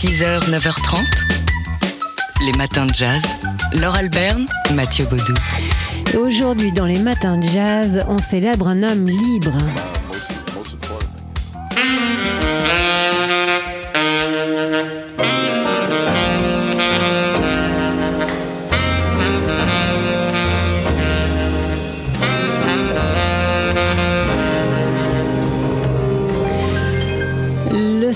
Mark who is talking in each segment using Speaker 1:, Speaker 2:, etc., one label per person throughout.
Speaker 1: 6h, 9h30. Les matins de jazz. Laure Alberne, Mathieu Baudou.
Speaker 2: Aujourd'hui, dans les matins de jazz, on célèbre un homme libre.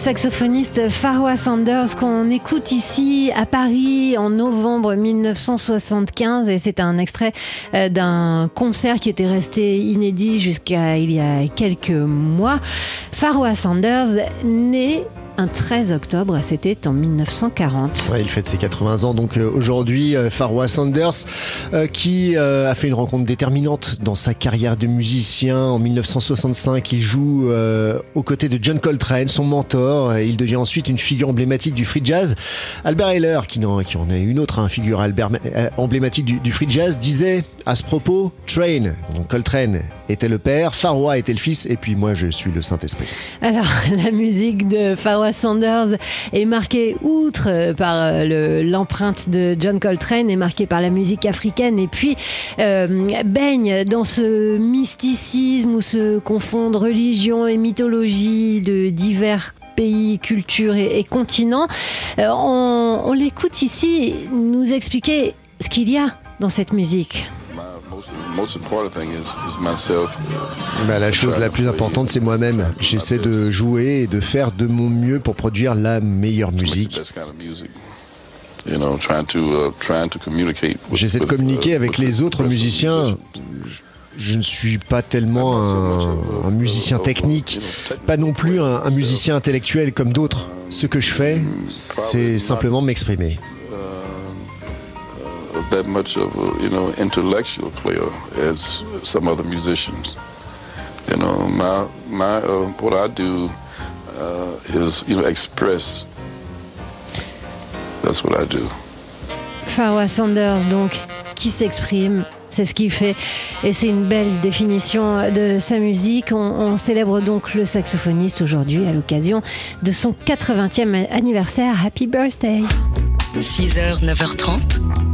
Speaker 2: Saxophoniste Farwa Sanders qu'on écoute ici à Paris en novembre 1975 et c'est un extrait euh, d'un concert qui était resté inédit jusqu'à il y a quelques mois. Farwa Sanders né un 13 octobre, c'était en 1940.
Speaker 3: Ouais, il fête ses 80 ans donc euh, aujourd'hui. euh, Farwa Sanders euh, qui a fait une rencontre déterminante dans sa carrière de musicien. En 1965, il joue aux côtés de John Coltrane, son mentor. Euh, Il devient ensuite une figure emblématique du free jazz. Albert Heller, qui en, est une autre hein, figure emblématique du, du free jazz, disait à ce propos Train, donc Coltrane était le père, Farwa était le fils, et puis moi je suis le Saint-Esprit.
Speaker 2: Alors, la musique de Farwa Sanders est marquée, outre euh, par euh, le- l'empreinte de John Coltrane, est marquée par la musique africaine et puis euh, baigne dans ce mysticisme où se confondent religion et mythologie de divers pays, cultures et, continents. On on l'écoute ici nous expliquer ce qu'il y a dans cette musique.
Speaker 3: Bah, la chose la plus importante, c'est moi-même. J'essaie de jouer et de faire de mon mieux pour produire la meilleure
Speaker 4: to make the
Speaker 3: musique.
Speaker 4: best kind of music. You know, trying to uh, trying to communicate. with-
Speaker 3: J'essaie de
Speaker 4: with,
Speaker 3: communiquer
Speaker 4: uh,
Speaker 3: avec les autres musiciens.
Speaker 4: musicians.
Speaker 3: Je ne suis pas tellement un, un musicien technique, pas non plus un, un musicien intellectuel comme d'autres. Ce que je fais, c'est simplement m'exprimer.
Speaker 4: That much of a you know intellectual player as some other musicians. You know, my my uh, what I do uh, is you know express. That's what I do.
Speaker 2: Farwa Sanders, donc, qui s'exprime, c'est ce qu'il fait. Et c'est une belle définition de sa musique. On, on célèbre donc le saxophoniste aujourd'hui à l'occasion de son 80e anniversaire. Happy birthday!
Speaker 1: 6h, 9h30.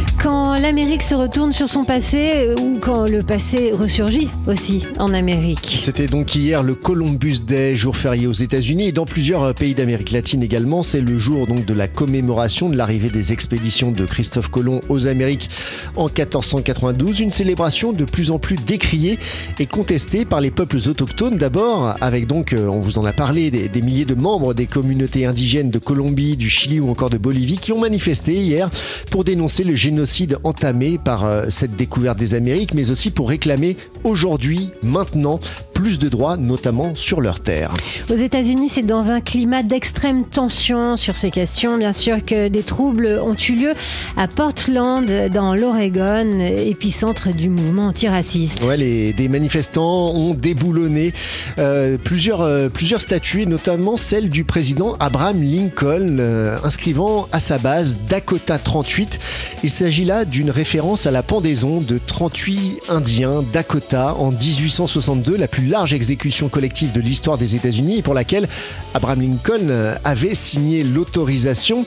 Speaker 2: Quand l'Amérique se retourne sur son passé euh, ou quand le passé ressurgit aussi en Amérique.
Speaker 3: C'était donc hier le Columbus Day, jour férié aux États-Unis et dans plusieurs euh, pays d'Amérique latine également. C'est le jour donc de la commémoration de l'arrivée des expéditions de Christophe Colomb aux Amériques en 1492. Une célébration de plus en plus décriée et contestée par les peuples autochtones d'abord, avec donc, euh, on vous en a parlé, des, des milliers de membres des communautés indigènes de Colombie, du Chili ou encore de Bolivie qui ont manifesté hier pour dénoncer le génocide entamé par euh, cette découverte des Amériques, mais aussi pour réclamer aujourd'hui, maintenant, plus de droits, notamment sur leurs terres.
Speaker 2: Aux États-Unis, c'est dans un climat d'extrême tension sur ces questions. Bien sûr que des troubles ont eu lieu à Portland, dans l'Oregon, épicentre du mouvement antiraciste.
Speaker 3: Ouais, les, des manifestants ont déboulonné euh, plusieurs, euh, plusieurs statues, notamment celle du président Abraham Lincoln, euh, inscrivant à sa base Dakota 38. Il s'agit là d'une référence à la pendaison de 38 Indiens Dakota en 1862, la plus large exécution collective de l'histoire des États-Unis pour laquelle Abraham Lincoln euh, avait signé l'autorisation.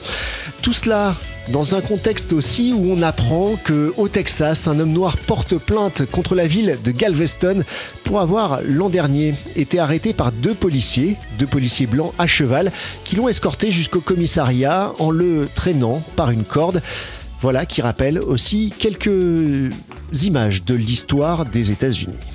Speaker 3: Tout cela dans un contexte aussi où on apprend que au Texas, un homme noir porte plainte contre la ville de Galveston pour avoir l'an dernier été arrêté par deux policiers, deux policiers blancs à cheval, qui l'ont escorté jusqu'au commissariat en le traînant par une corde. Voilà qui rappelle aussi quelques images de l'histoire des États-Unis.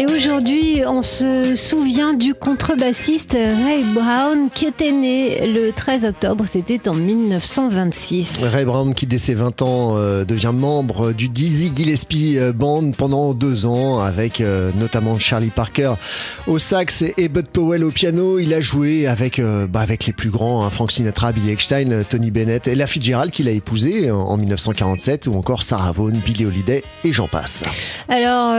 Speaker 2: Et aujourd'hui, on se souvient du contrebassiste Ray Brown qui était né le 13 octobre, c'était en 1926.
Speaker 3: Ray Brown, qui dès ses 20 ans euh, devient membre du Dizzy Gillespie euh, Band pendant deux ans, avec euh, notamment Charlie Parker au sax et Bud Powell au piano. Il a joué avec, euh, bah, avec les plus grands, hein, Frank Sinatra, Billy Eckstein, Tony Bennett et la Fitzgerald qu'il a épousée en, en 1947, ou encore Sarah Vaughan, Billie Holiday et j'en passe.
Speaker 2: Alors,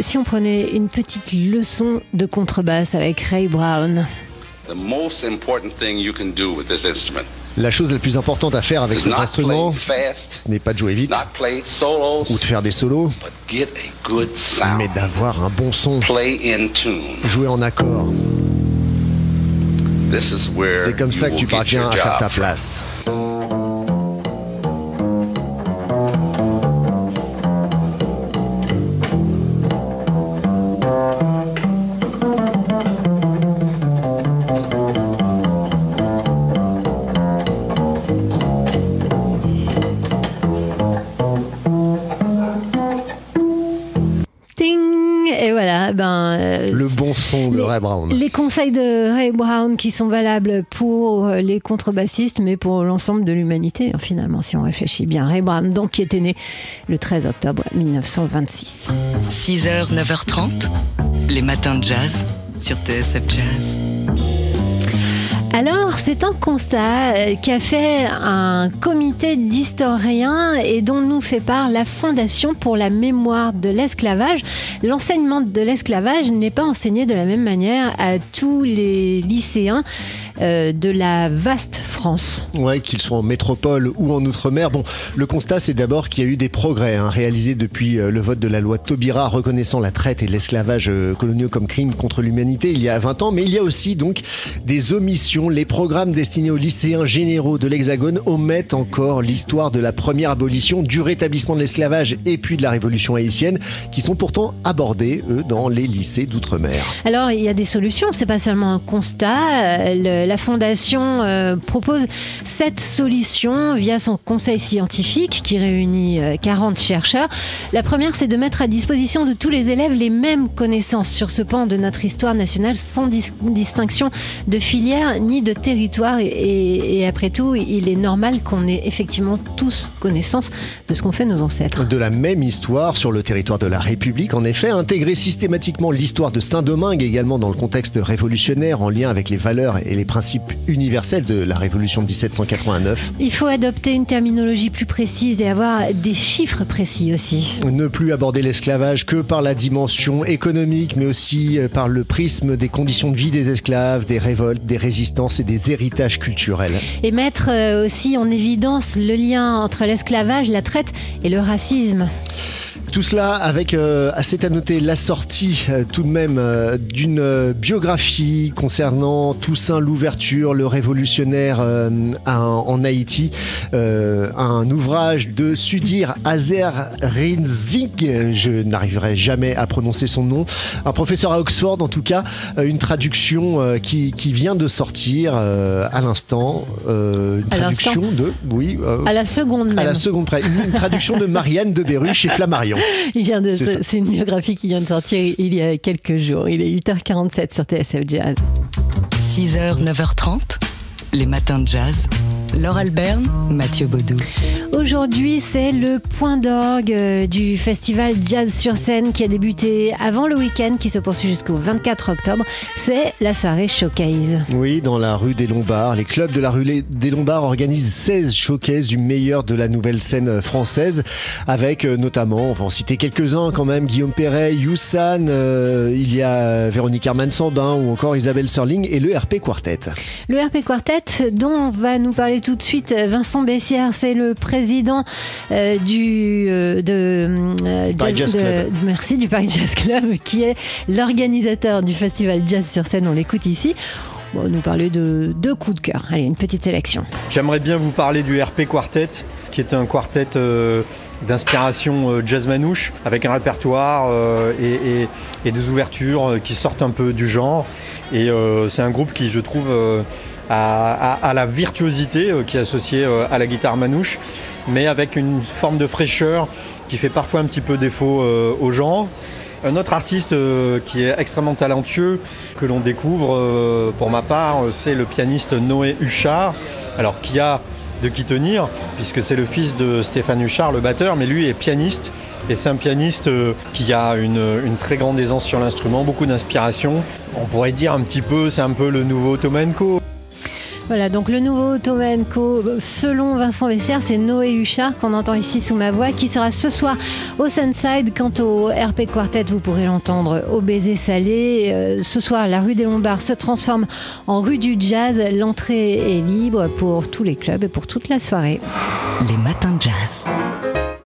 Speaker 2: si on prenait une petite leçon de contrebasse avec Ray Brown.
Speaker 5: The most important thing you can do with this instrument
Speaker 3: La chose la plus importante à faire avec cet instrument, ce n'est pas de jouer vite ou de faire des solos,
Speaker 5: but get a good sound.
Speaker 3: mais d'avoir un bon son,
Speaker 5: Play in tune.
Speaker 3: jouer en accord.
Speaker 5: This is where
Speaker 3: C'est comme ça que tu parviens à faire ta
Speaker 5: from.
Speaker 3: place. Ray Brown.
Speaker 2: Les conseils de Ray Brown qui sont valables pour les contrebassistes, mais pour l'ensemble de l'humanité, hein, finalement, si on réfléchit bien. Ray Brown, donc, qui était né le 13 octobre 1926.
Speaker 1: 6h, 9h30, les matins de jazz sur TSF Jazz.
Speaker 2: Alors, c'est un constat euh, qu'a fait un comité d'historiens et dont nous fait part la Fondation pour la mémoire de l'esclavage. L'enseignement de l'esclavage n'est pas enseigné de la même manière à tous les lycéens euh, de la vaste France.
Speaker 3: Ouais, qu'ils soient en métropole ou en outre-mer. Bon, le constat, c'est d'abord qu'il y a eu des progrès hein, réalisés depuis euh, le vote de la loi Taubira reconnaissant la traite et l'esclavage euh, coloniaux comme crime contre l'humanité il y a 20 ans. Mais il y a aussi donc des omissions. Les programmes destinés aux lycéens généraux de l'Hexagone omettent encore l'histoire de la première abolition, du rétablissement de l'esclavage et puis de la révolution haïtienne, qui sont pourtant abordés, eux, dans les lycées d'outre-mer.
Speaker 2: Alors, il y a des solutions, c'est pas seulement un constat. Le- la Fondation euh, propose sept solutions via son conseil scientifique qui réunit euh, 40 chercheurs. La première, c'est de mettre à disposition de tous les élèves les mêmes connaissances sur ce pan de notre histoire nationale sans dis- distinction de filière ni de territoire. Et- et après tout, il est normal qu'on ait effectivement tous connaissance de ce qu'ont fait nos ancêtres.
Speaker 3: de la même histoire sur le territoire de la République. En effet, intégrer systématiquement l'histoire de Saint-Domingue également dans le contexte révolutionnaire en lien avec les valeurs et les principes universels de la Révolution de 1789.
Speaker 2: Il faut adopter une terminologie plus précise et avoir des chiffres précis aussi.
Speaker 3: Ne plus aborder l'esclavage que par la dimension économique, mais aussi euh, par le prisme des conditions de vie des esclaves, des révoltes, des résistances et des héritages culturels.
Speaker 2: Et mettre euh, aussi en évidence le lien entre l'esclavage, la traite et le racisme.
Speaker 3: Tout cela avec, euh, c'est à noter, la sortie euh, tout de même euh, d'une euh, biographie concernant Toussaint Louverture, le révolutionnaire euh, à- en Haïti, euh, un ouvrage de Sudir Azer Rinzig, je n'arriverai jamais à prononcer son nom, un professeur à Oxford en tout cas, une traduction euh, qui, qui vient de sortir euh, à l'instant, euh, une
Speaker 2: À
Speaker 3: traduction de, oui, euh,
Speaker 2: À la seconde
Speaker 3: à la seconde près, une, une traduction de Marianne de Beru chez Flammarion.
Speaker 2: Il vient de,
Speaker 3: C'est
Speaker 2: c'est une biographie qui vient de sortir il y a quelques jours. Il est 8h47 sur TSF Jazz.
Speaker 1: 6h, 9h30, les matins de jazz. Laure Alberne, Mathieu Baudou.
Speaker 2: Aujourd'hui, c'est le point d'orgue euh, du festival Jazz sur scène qui a débuté avant le week-end, qui se poursuit jusqu'au 24 octobre. C'est la soirée Showcase.
Speaker 3: Oui, dans la rue des Lombards. Les clubs de la rue des Lombards organisent 16 showcases du meilleur de la nouvelle scène française, avec euh, notamment, on va en citer quelques-uns quand même, Guillaume Perret, Youssan, euh, il y a Véronique Herman-Sambin ou encore Isabelle Serling et le RP Quartet.
Speaker 2: Le RP Quartet, dont va nous parler tout de suite Vincent Bessière, c'est le président euh, du, euh, de, euh,
Speaker 3: Jazz
Speaker 2: de-
Speaker 3: Club.
Speaker 2: merci, du Paris Jazz Club, qui est l'organisateur du festival Jazz sur scène. On l'écoute ici. On va nous parler de deux coups de cœur. Allez, une petite sélection.
Speaker 6: J'aimerais bien vous parler du RP Quartet, qui est un quartet euh, d'inspiration euh, jazz manouche, avec un répertoire euh, et, et- et des ouvertures euh, qui sortent un peu du genre. Et euh, c'est un groupe qui, je trouve, euh, a la virtuosité euh, qui est associée euh, à la guitare manouche, mais avec une forme de fraîcheur qui fait parfois un petit peu défaut euh, au genre. Un autre artiste qui est extrêmement talentueux, que l'on découvre pour ma part, c'est le pianiste Noé Huchard, alors qui a de qui tenir, puisque c'est le fils de Stéphane Huchard, le batteur, mais lui est pianiste, et c'est un pianiste qui a une, une très grande aisance sur l'instrument, beaucoup d'inspiration. On pourrait dire un petit peu, c'est un peu le nouveau Tomenko.
Speaker 2: Voilà, donc le nouveau Ottoman Co, selon Vincent Vessière, c'est Noé Huchard qu'on entend ici sous ma voix, qui sera ce soir au Sunside. Quant au RP Quartet, vous pourrez l'entendre au baiser salé. Euh, ce soir, la rue des Lombards se transforme en rue du jazz. L'entrée est libre pour tous les clubs et pour toute la soirée.
Speaker 1: Les matins de jazz.